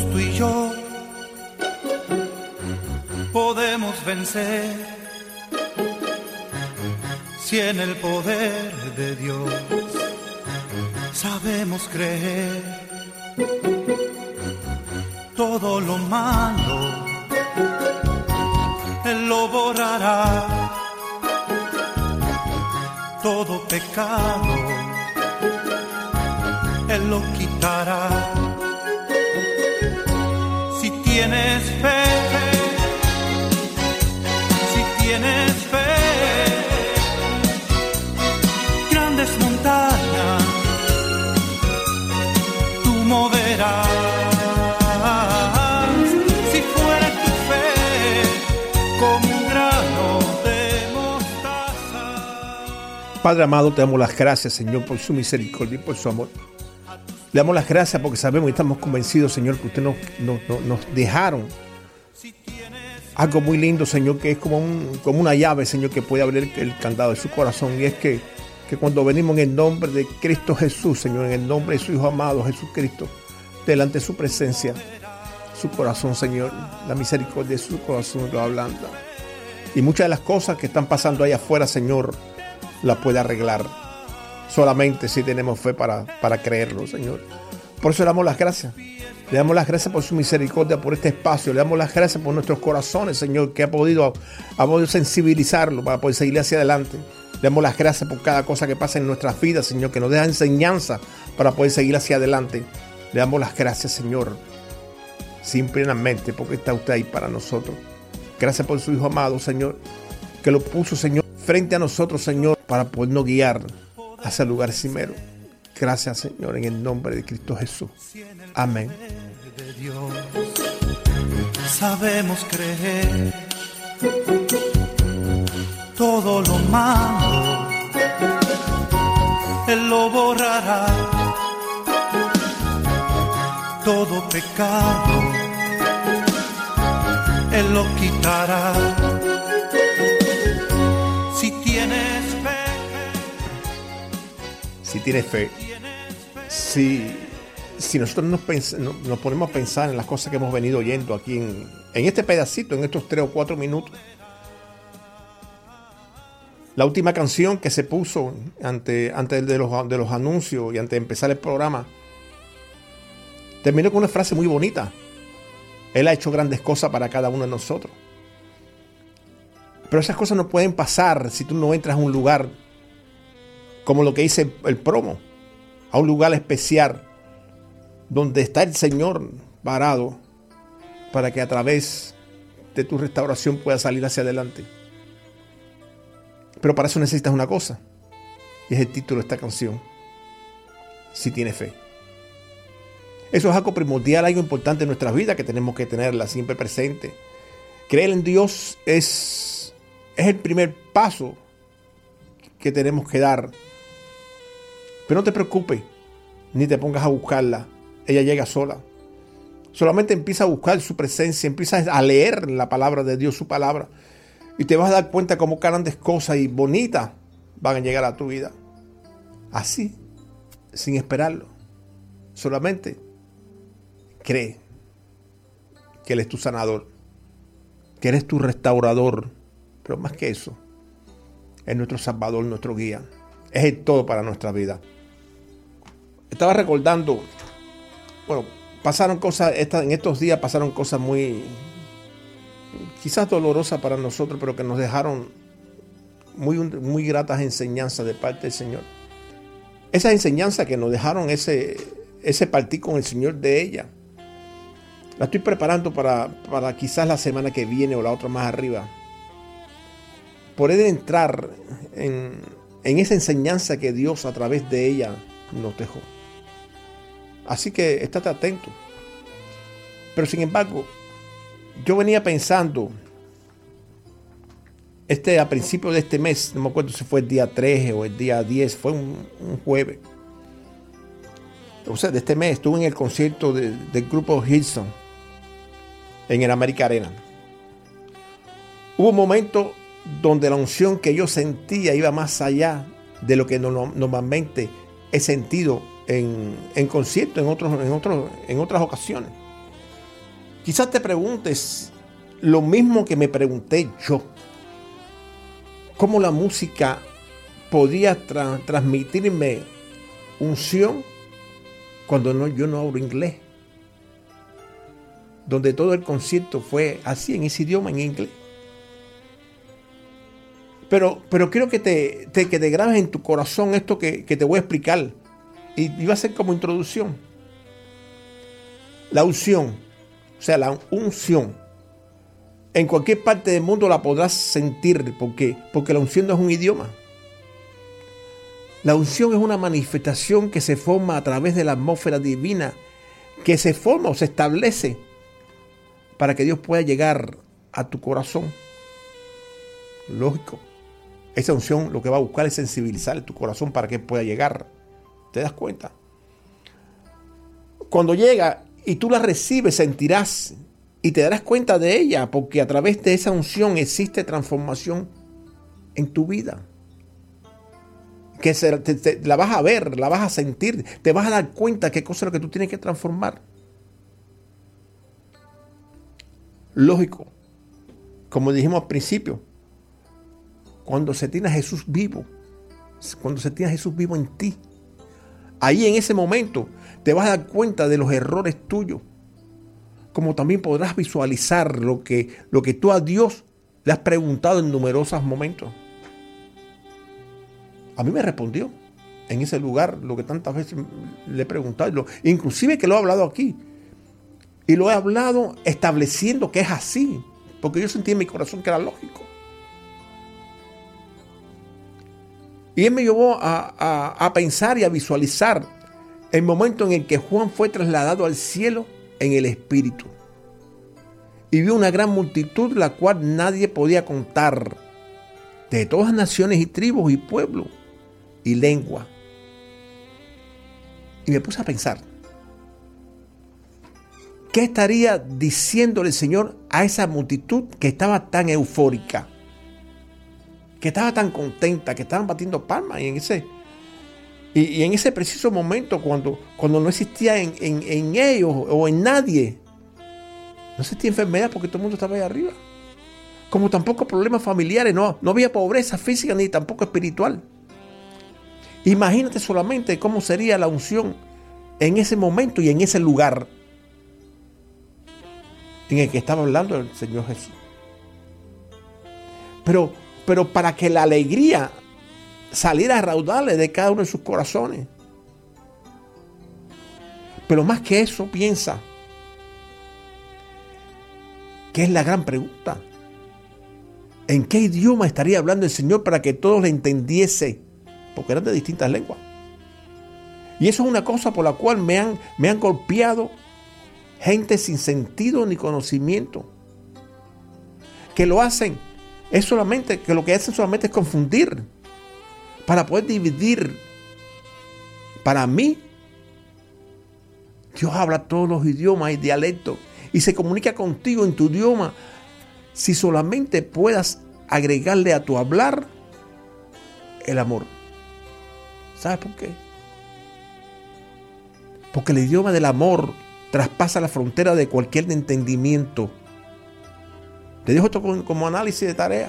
Tú y yo podemos vencer. Si en el poder de Dios sabemos creer todo lo malo Él lo borrará. Todo pecado Él lo quitará tienes fe, si tienes fe, grandes montañas tú moverás. Si fuera tu fe como un grano de mostaza. Padre amado, te damos las gracias, Señor, por su misericordia y por su amor. Le damos las gracias porque sabemos y estamos convencidos, Señor, que usted nos, nos- dejaron algo muy lindo, Señor, que es como, un- como una llave, Señor, que puede abrir el candado de su corazón. Y es que, que cuando venimos en el nombre de Cristo Jesús, Señor, en el nombre de su Hijo amado Jesucristo, delante de su presencia, su corazón, Señor, la misericordia de su corazón lo ablanda. Y muchas de las cosas que están pasando allá afuera, Señor, la puede arreglar solamente si tenemos fe para, para creerlo, Señor. Por eso le damos las gracias. Le damos las gracias por su misericordia, por este espacio. Le damos las gracias por nuestros corazones, Señor, que ha podido, ha sensibilizarlo para poder seguir hacia adelante. Le damos las gracias por cada cosa que pasa en nuestras vidas, Señor, que nos deja enseñanza para poder seguir hacia adelante. Le damos las gracias, Señor, simplemente porque está usted ahí para nosotros. Gracias por su Hijo amado, Señor, que lo puso, Señor, frente a nosotros, Señor, para podernos guiar hacia el lugar cimero. Gracias, Señor, en el nombre de Cristo Jesús. Amén. sabemos creer todo lo malo Él lo borrará todo pecado Él lo quitará Si tienes fe, si, si nosotros nos, ponemos a pensar en las cosas que hemos venido oyendo aquí en, en este pedacito, en estos tres o cuatro minutos, la última canción que se puso ante, antes de los, de los anuncios y antes de empezar el programa, terminó con una frase muy bonita. Él ha hecho grandes cosas para cada uno de nosotros. Pero esas cosas no pueden pasar si tú no entras a un lugar como lo que dice el promo, a un lugar especial donde está el Señor parado para que a través de tu restauración puedas salir hacia adelante. Pero para eso necesitas una cosa, y es el título de esta canción, si tienes fe. Eso es algo primordial, algo importante en nuestra vida que tenemos que tenerla siempre presente. Creer en Dios es, es el primer paso que tenemos que dar. Pero no te preocupes, ni te pongas a buscarla. Ella llega sola. Solamente empieza a buscar su presencia, empieza a leer la palabra de Dios, su palabra. Y te vas a dar cuenta cómo grandes cosas y bonitas van a llegar a tu vida. Así, sin esperarlo. Solamente cree que Él es tu sanador, que Él es tu restaurador. Pero más que eso, es nuestro salvador, nuestro guía. Es el todo para nuestra vida. Estaba recordando, bueno, pasaron cosas, en estos días pasaron cosas muy, quizás dolorosas para nosotros, pero que nos dejaron muy, muy gratas enseñanzas de parte del Señor. Esas enseñanzas que nos dejaron ese, ese partir con el Señor de ella. La estoy preparando para, para quizás la semana que viene o la otra más arriba. poder entrar en, en esa enseñanza que Dios a través de ella nos dejó. Así que estate atento. Pero sin embargo, yo venía pensando, este a principio de este mes, no me acuerdo si fue el día 13 o el día 10, fue un, jueves. O sea, de este mes estuve en el concierto de- del grupo Hilson en el América Arena. Hubo un momento donde la unción que yo sentía iba más allá de lo que no- normalmente he sentido en, en conciertos, en, otros, en, otros, en otras ocasiones. Quizás te preguntes lo mismo que me pregunté yo. ¿Cómo la música podía tra- transmitirme unción cuando no, yo no hablo inglés? Donde todo el concierto fue así, en ese idioma, en inglés. Pero, pero quiero que te, te- que te grabes en tu corazón esto que, que te voy a explicar. Y, y va a ser como introducción. La unción, o sea, la unción. En cualquier parte del mundo la podrás sentir. ¿Por qué? Porque la unción no es un idioma. La unción es una manifestación que se forma a través de la atmósfera divina, que se forma o se establece para que Dios pueda llegar a tu corazón. Lógico. Esa unción lo que va a buscar es sensibilizar tu corazón para que pueda llegar. ¿Te das cuenta? Cuando llega y tú la recibes, sentirás y te darás cuenta de ella, porque a través de esa unción existe transformación en tu vida. Que te- la vas a ver, la vas a sentir, te vas a dar cuenta qué cosa es lo que tú tienes que transformar. Lógico, como dijimos al principio, cuando se tiene a Jesús vivo, cuando se tiene a Jesús vivo en ti, ahí en ese momento te vas a dar cuenta de los errores tuyos, como también podrás visualizar lo que, lo que tú a Dios le has preguntado en numerosos momentos. A mí me respondió en ese lugar lo que tantas veces le he preguntado, inclusive que lo he hablado aquí. Y lo he hablado estableciendo que es así, porque yo sentí en mi corazón que era lógico. Y él me llevó a, pensar y a visualizar el momento en el que Juan fue trasladado al cielo en el Espíritu. Y vio una gran multitud, la cual nadie podía contar, de todas naciones y tribus y pueblos y lengua. Y me puse a pensar, ¿qué estaría diciéndole el Señor a esa multitud que estaba tan eufórica? Que estaba tan contenta, que estaban batiendo palmas y en ese, y, en ese preciso momento, cuando, cuando no existía en ellos o en nadie, no existía enfermedad porque todo el mundo estaba ahí arriba. Como tampoco problemas familiares, no, no había pobreza física ni tampoco espiritual. Imagínate solamente cómo sería la unción en ese momento y en ese lugar en el que estaba hablando el Señor Jesús. Pero, pero para que la alegría saliera a raudales de cada uno de sus corazones. Pero más que eso, piensa que es la gran pregunta. ¿En qué idioma estaría hablando el Señor para que todos le entendiese? Porque eran de distintas lenguas. Y eso es una cosa por la cual me han, me han golpeado gente sin sentido ni conocimiento. Que lo hacen, es solamente, que lo que hacen solamente es confundir. Para poder dividir. Para mí, Dios habla todos los idiomas y dialectos y se comunica contigo en tu idioma si solamente puedas agregarle a tu hablar el amor. ¿Sabes por qué? Porque el idioma del amor traspasa la frontera de cualquier entendimiento. Te dejo esto como, análisis de tarea.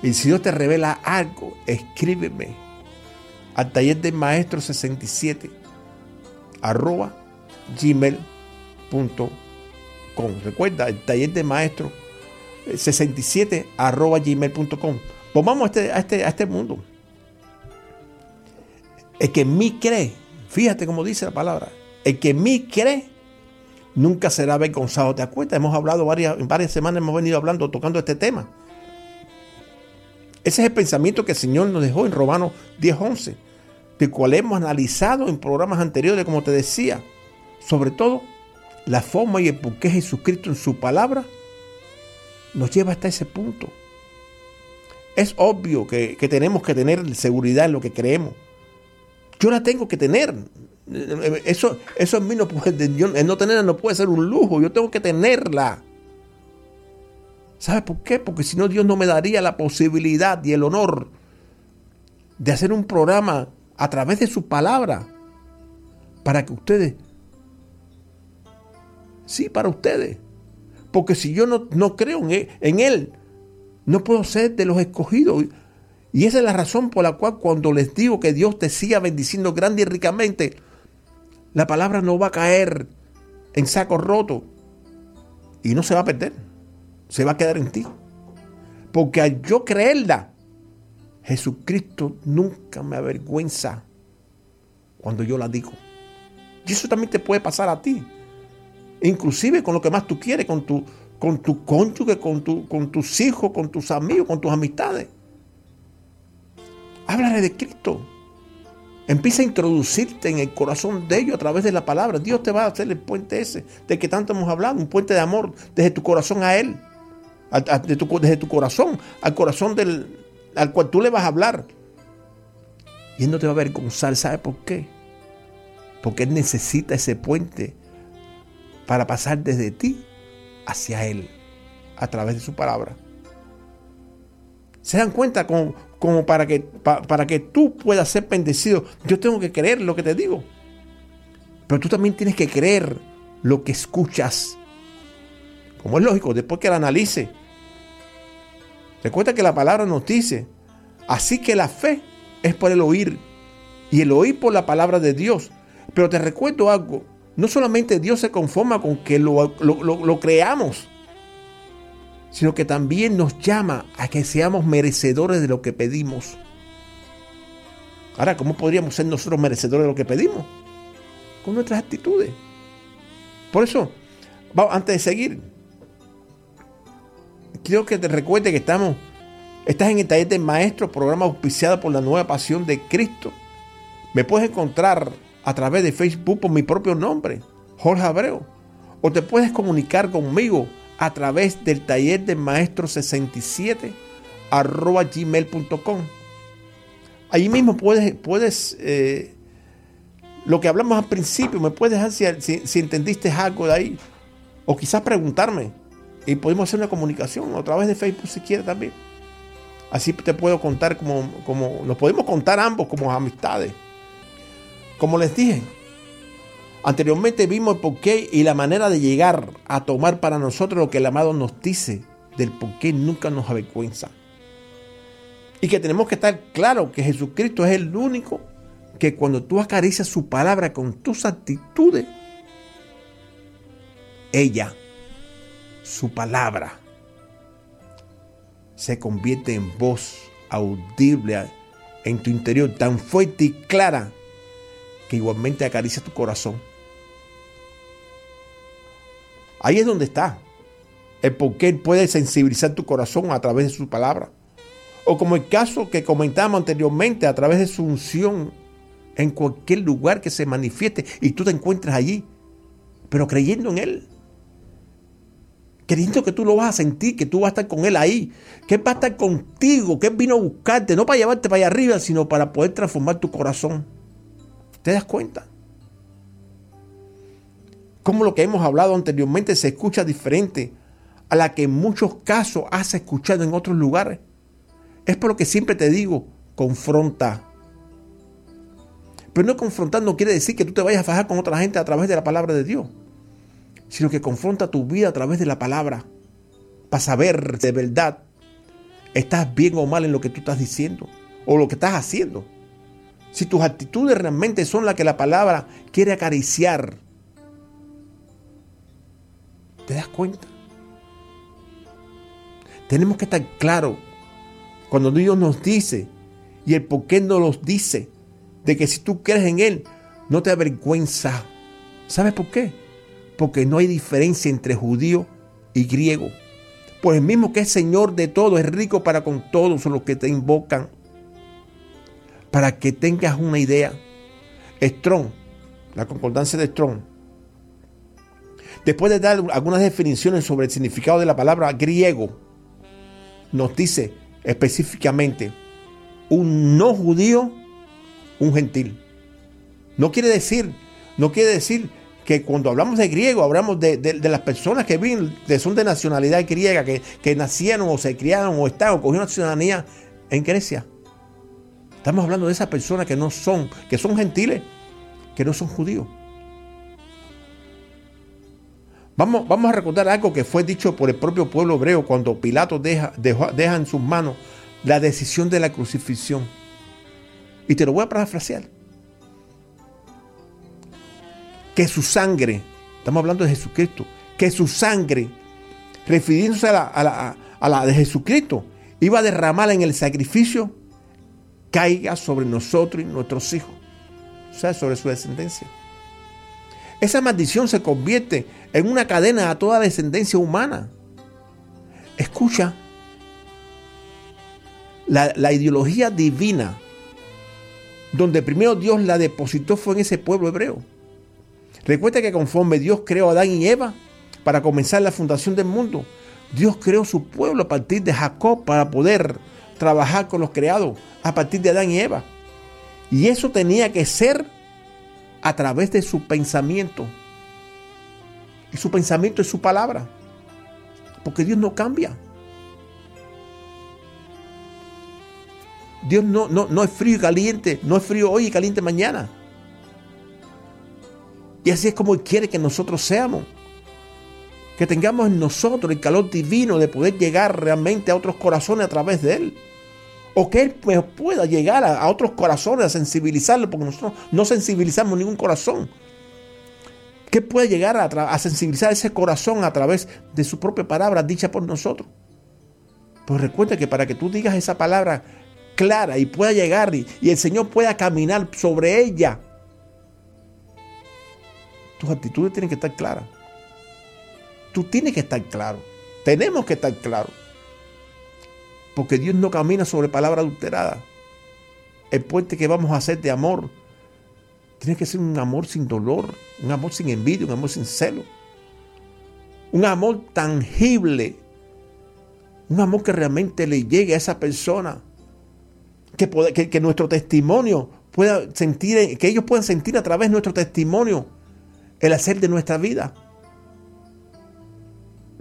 Y si Dios te revela algo, escríbeme al taller del maestro 67 arroba gmail.com. Recuerda, el taller de maestro 67 arroba gmail.com. Pues vamos a este, a, este, a este mundo. El que en mí cree, fíjate cómo dice la palabra, el que en mí cree nunca será avergonzado. ¿Te acuerdas? Hemos hablado varias, en varias semanas, hemos venido hablando, tocando este tema. Ese es el pensamiento que el Señor nos dejó en Romanos 10:11, de cual hemos analizado en programas anteriores, como te decía. Sobre todo, la forma y el por qué Jesucristo en su palabra nos lleva hasta ese punto. Es obvio que, que tenemos que tener seguridad en lo que creemos. Yo la tengo que tener. Eso, eso en mí no puede, yo, no tenerla no puede ser un lujo. Yo tengo que tenerla. ¿Sabe por qué? Porque si no, Dios no me daría la posibilidad y el honor de hacer un programa a través de su palabra para que ustedes, sí, para ustedes. Porque si yo no, no creo en él, en él, no puedo ser de los escogidos. Y esa es la razón por la cual cuando les digo que Dios te siga bendiciendo grande y ricamente, la palabra no va a caer en saco roto y no se va a perder se va a quedar en ti. Porque al yo creerla, Jesucristo nunca me avergüenza cuando yo la digo. Y eso también te puede pasar a ti. Inclusive con lo que más tú quieres, con tu, con tu cónyuge, con, tu, con tus hijos, con tus amigos, con tus amistades. Háblale de Cristo. Empieza a introducirte en el corazón de ellos a través de la palabra. Dios te va a hacer el puente ese de que tanto hemos hablado, un puente de amor desde tu corazón a Él desde tu corazón al corazón del, al cual tú le vas a hablar. Y Él no te va a avergonzar. ¿Sabe por qué? Porque Él necesita ese puente para pasar desde ti hacia Él a través de su palabra. ¿Se dan cuenta como, como para, que, para que tú puedas ser bendecido? Yo tengo que creer lo que te digo. Pero tú también tienes que creer lo que escuchas. Como es lógico, después que la analice, Recuerda que la palabra nos dice, así que la fe es por el oír y el oír por la palabra de Dios. Pero te recuerdo algo, no solamente Dios se conforma con que lo, lo, creamos, sino que también nos llama a que seamos merecedores de lo que pedimos. Ahora, ¿cómo podríamos ser nosotros merecedores de lo que pedimos? Con nuestras actitudes. Por eso, antes de seguir, quiero que te recuerde que estamos, estás en el taller del maestro, programa auspiciado por la nueva pasión de Cristo. Me puedes encontrar a través de Facebook por mi propio nombre, Jorge Abreu. O te puedes comunicar conmigo a través del taller del maestro 67 arroba gmail.com. Allí mismo puedes, puedes eh, lo que hablamos al principio, me puedes dejar si, si entendiste algo de ahí. O quizás preguntarme y podemos hacer una comunicación a través de Facebook si quieres también. Así te puedo contar como, como nos podemos contar ambos como amistades. Como les dije, anteriormente vimos el porqué y la manera de llegar a tomar para nosotros lo que el amado nos dice del por qué nunca nos avergüenza. Y que tenemos que estar claro que Jesucristo es el único que cuando tú acaricias su palabra con tus actitudes, ella su palabra se convierte en voz audible en tu interior tan fuerte y clara que igualmente acaricia tu corazón. Ahí es donde está el por qué puede sensibilizar tu corazón a través de su palabra. O como el caso que comentamos anteriormente, a través de su unción en cualquier lugar que se manifieste y tú te encuentres allí, pero creyendo en Él creyendo que tú lo vas a sentir, que tú vas a estar con Él ahí, que Él va a estar contigo, que Él vino a buscarte, no para llevarte para allá arriba, sino para poder transformar tu corazón. ¿Te das cuenta? Como lo que hemos hablado anteriormente se escucha diferente a la que en muchos casos has escuchado en otros lugares. Es por lo que siempre te digo, confronta. Pero no confrontar no quiere decir que tú te vayas a fajar con otra gente a través de la palabra de Dios sino que confronta tu vida a través de la palabra para saber de verdad estás bien o mal en lo que tú estás diciendo o lo que estás haciendo. Si tus actitudes realmente son las que la palabra quiere acariciar, ¿te das cuenta? Tenemos que estar claros cuando Dios nos dice y el por qué no nos dice de que si tú crees en Él, no te avergüenza. ¿Sabes por qué? porque no hay diferencia entre judío y griego, Pues el mismo que es Señor de todo, es rico para con todos los que te invocan. Para que tengas una idea. Strong, la concordancia de Strong, después de dar algunas definiciones sobre el significado de la palabra griego, nos dice específicamente un no judío, un gentil. No quiere decir, no quiere decir que cuando hablamos de griego, hablamos de, las personas que viven, que son de nacionalidad griega, que, que nacieron o se criaron o están o cogieron ciudadanía en Grecia. Estamos hablando de esas personas que no son, que son gentiles, que no son judíos. Vamos, vamos a recordar algo que fue dicho por el propio pueblo hebreo cuando Pilato deja, deja en sus manos la decisión de la crucifixión. Y te lo voy a parafrasear. Que su sangre, estamos hablando de Jesucristo, que su sangre, refiriéndose a la, a la de Jesucristo, iba a derramar en el sacrificio, caiga sobre nosotros y nuestros hijos, o sea, sobre su descendencia. Esa maldición se convierte en una cadena a toda descendencia humana. Escucha, la, ideología divina, donde primero Dios la depositó fue en ese pueblo hebreo. Recuerda que conforme Dios creó a Adán y Eva para comenzar la fundación del mundo, Dios creó su pueblo a partir de Jacob para poder trabajar con los creados a partir de Adán y Eva. Y eso tenía que ser a través de su pensamiento. Y su pensamiento es su palabra. Porque Dios no cambia. Dios no, no, no es frío y caliente, no es frío hoy y caliente mañana. Y así es como Él quiere que nosotros seamos. Que tengamos en nosotros el calor divino de poder llegar realmente a otros corazones a través de Él. O que Él pues, pueda llegar a, otros corazones, a sensibilizarlo, porque nosotros no sensibilizamos ningún corazón. Que puede llegar a, a, sensibilizar ese corazón a través de su propia palabra dicha por nosotros. Pues recuerda que para que tú digas esa palabra clara y pueda llegar y, y el Señor pueda caminar sobre ella, tus actitudes tienen que estar claras. Tú tienes que estar claro. Tenemos que estar claros. Porque Dios no camina sobre palabra adulterada. El puente que vamos a hacer de amor tiene que ser un amor sin dolor, un amor sin envidia, un amor sin celo. Un amor tangible. Un amor que realmente le llegue a esa persona. Que, que, nuestro testimonio pueda sentir, que ellos puedan sentir a través de nuestro testimonio el hacer de nuestra vida.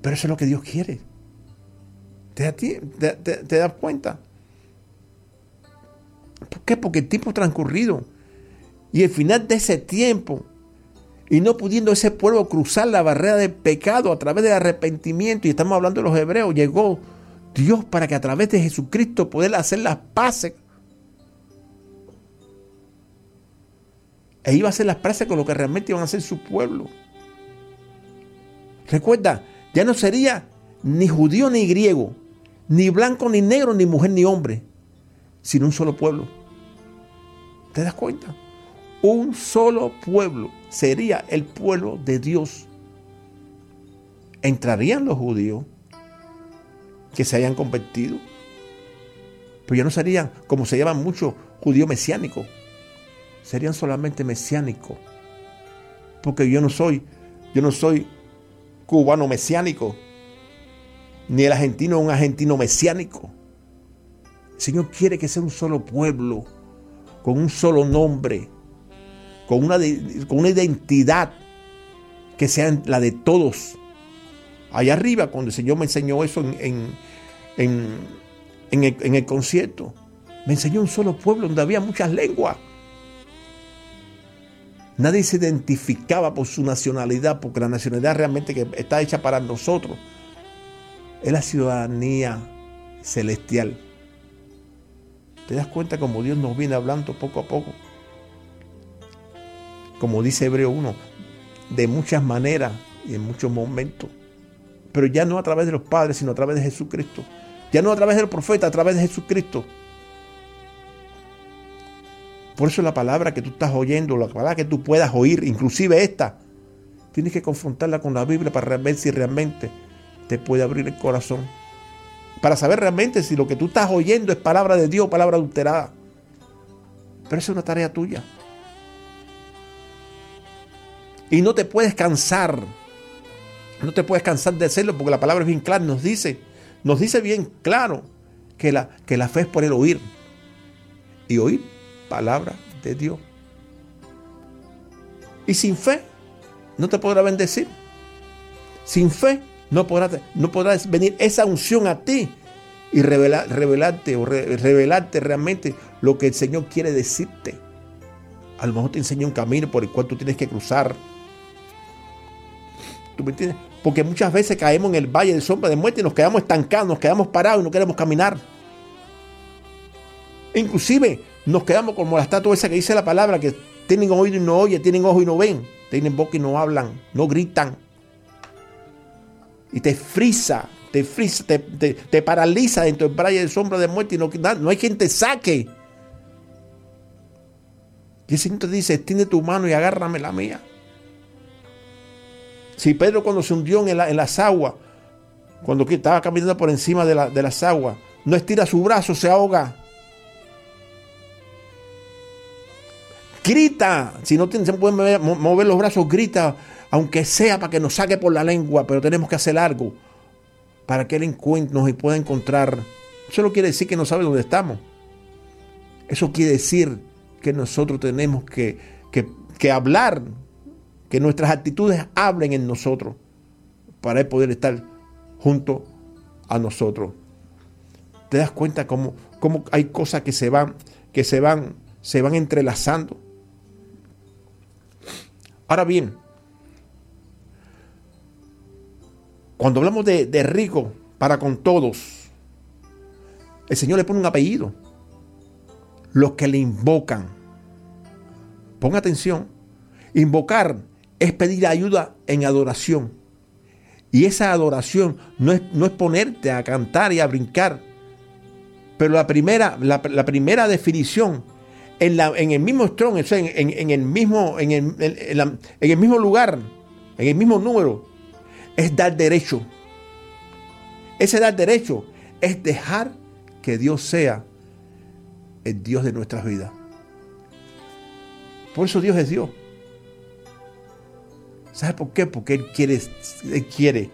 Pero eso es lo que Dios quiere. ¿Te, das cuenta? ¿Por qué? Porque el tiempo transcurrido y el final de ese tiempo y no pudiendo ese pueblo cruzar la barrera del pecado a través del arrepentimiento, y estamos hablando de los hebreos, llegó Dios para que a través de Jesucristo poder hacer las paces. E iba a hacer las paces con lo que realmente iban a hacer su pueblo. Recuerda, ya no sería ni judío ni griego, ni blanco, ni negro, ni mujer, ni hombre, sino un solo pueblo. ¿Te das cuenta? Un solo pueblo sería el pueblo de Dios. Entrarían los judíos que se hayan convertido, pero ya no serían como se llaman muchos judíos mesiánicos, serían solamente mesiánicos. Porque yo no soy, yo no soy cubano mesiánico, ni el argentino es un argentino mesiánico. El Señor quiere que sea un solo pueblo, con un solo nombre, con una, con una identidad que sea la de todos. Allá arriba, cuando el Señor me enseñó eso en, en, el, en el concierto, me enseñó un solo pueblo donde había muchas lenguas. Nadie se identificaba por su nacionalidad, porque la nacionalidad realmente que está hecha para nosotros es la ciudadanía celestial. ¿Te das cuenta cómo Dios nos viene hablando poco a poco? Como dice Hebreo 1, de muchas maneras y en muchos momentos. Pero ya no a través de los padres, sino a través de Jesucristo. Ya no a través del profeta, a través de Jesucristo. Por eso la palabra que tú estás oyendo, la palabra que tú puedas oír, inclusive esta, tienes que confrontarla con la Biblia para ver si realmente te puede abrir el corazón para saber realmente si lo que tú estás oyendo es palabra de Dios o palabra adulterada. Pero esa es una tarea tuya. Y no te puedes cansar. No te puedes cansar de hacerlo porque la palabra es bien clara. Nos dice, nos dice bien claro que la, que la fe es por el oír. Y oír palabra de Dios. Y sin fe no te podrá bendecir. Sin fe no podrá, no venir esa unción a ti y revelarte o revelarte realmente lo que el Señor quiere decirte. A lo mejor te enseña un camino por el cual tú tienes que cruzar. ¿Tú me entiendes? Porque muchas veces caemos en el valle de sombra de muerte y nos quedamos estancados, nos quedamos parados y no queremos caminar. Inclusive nos quedamos como la estatua esa que dice la palabra, que tienen oído y no oyen, tienen ojo y no ven, tienen boca y no hablan, no gritan. Y te frisa, te frisa, te, paraliza dentro del valle de sombra de muerte y no, no hay quien te saque. Y el Señor te dice, extiende tu mano y agárrame la mía. Si Pedro cuando se hundió en, las aguas, cuando estaba caminando por encima de, de las aguas, no estira su brazo, se ahoga. Grita, si no se pueden mover los brazos, grita, aunque sea para que nos saque por la lengua, pero tenemos que hacer algo para que Él encuentre, nos pueda encontrar. Eso no quiere decir que no sabe dónde estamos. Eso quiere decir que nosotros tenemos que, que hablar, que nuestras actitudes hablen en nosotros para Él poder estar junto a nosotros. ¿Te das cuenta cómo, cómo hay cosas que se van, que se van, se van entrelazando? Ahora bien, cuando hablamos de, rico para con todos, el Señor le pone un apellido. Los que le invocan. Ponga atención. Invocar es pedir ayuda en adoración. Y esa adoración no es, no es ponerte a cantar y a brincar. Pero la primera, la primera definición en, el mismo strong, en, el mismo, en, el, mismo lugar, en el mismo número, es dar derecho. Ese dar derecho es dejar que Dios sea el Dios de nuestras vidas. Por eso Dios es Dios. ¿Sabes por qué? Porque Él quiere, Él quiere,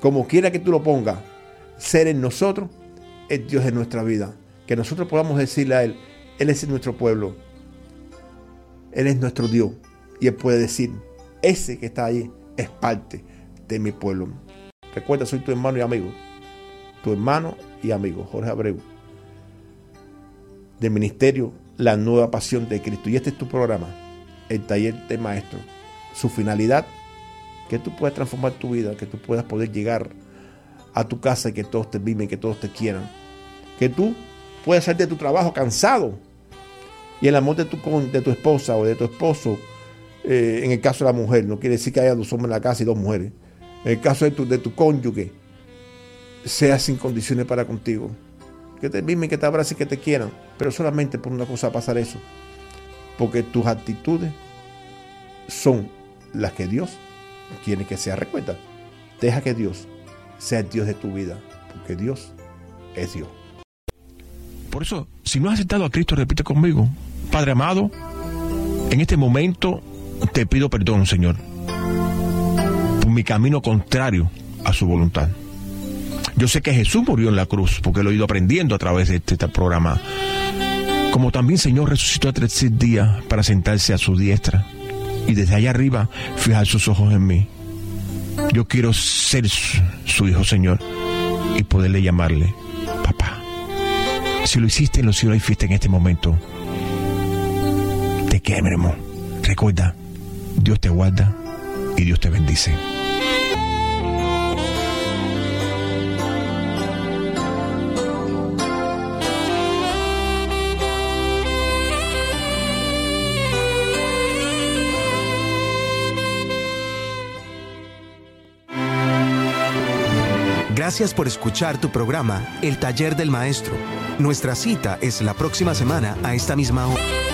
como quiera que tú lo pongas, ser en nosotros el Dios de nuestra vida. Que nosotros podamos decirle a Él, él es nuestro pueblo. Él es nuestro Dios. Y Él puede decir, ese que está ahí es parte de mi pueblo. Recuerda, soy tu hermano y amigo. Tu hermano y amigo, Jorge Abreu. Del ministerio La Nueva Pasión de Cristo. Y este es tu programa, el taller de maestro. Su finalidad, que tú puedas transformar tu vida, que tú puedas poder llegar a tu casa y que todos te viven, que todos te quieran. Que tú puedas salir de tu trabajo cansado y el amor de tu, de tu esposa o de tu esposo, eh, en el caso de la mujer, no quiere decir que haya dos hombres en la casa y dos mujeres. El caso de tu, de tu cónyuge, sea sin condiciones para contigo. Que te mimen, que te abracen, que te quieran. Pero solamente por una cosa pasar eso. Porque tus actitudes son las que Dios quiere que sea. Recuerda, deja que Dios sea el Dios de tu vida. Porque Dios es Dios. Por eso, si no has aceptado a Cristo, repite conmigo. Padre amado, en este momento te pido perdón, Señor, mi camino contrario a su voluntad. Yo sé que Jesús murió en la cruz, porque lo he ido aprendiendo a través de este, este programa. Como también, Señor, resucitó a tres días para sentarse a su diestra y desde allá arriba fijar sus ojos en mí. Yo quiero ser su, hijo, Señor, y poderle llamarle papá. Si lo hiciste en los cielos en este momento, te queremos. Recuerda, Dios te guarda y Dios te bendice. Gracias por escuchar tu programa El Taller del Maestro. Nuestra cita es la próxima semana a esta misma hora.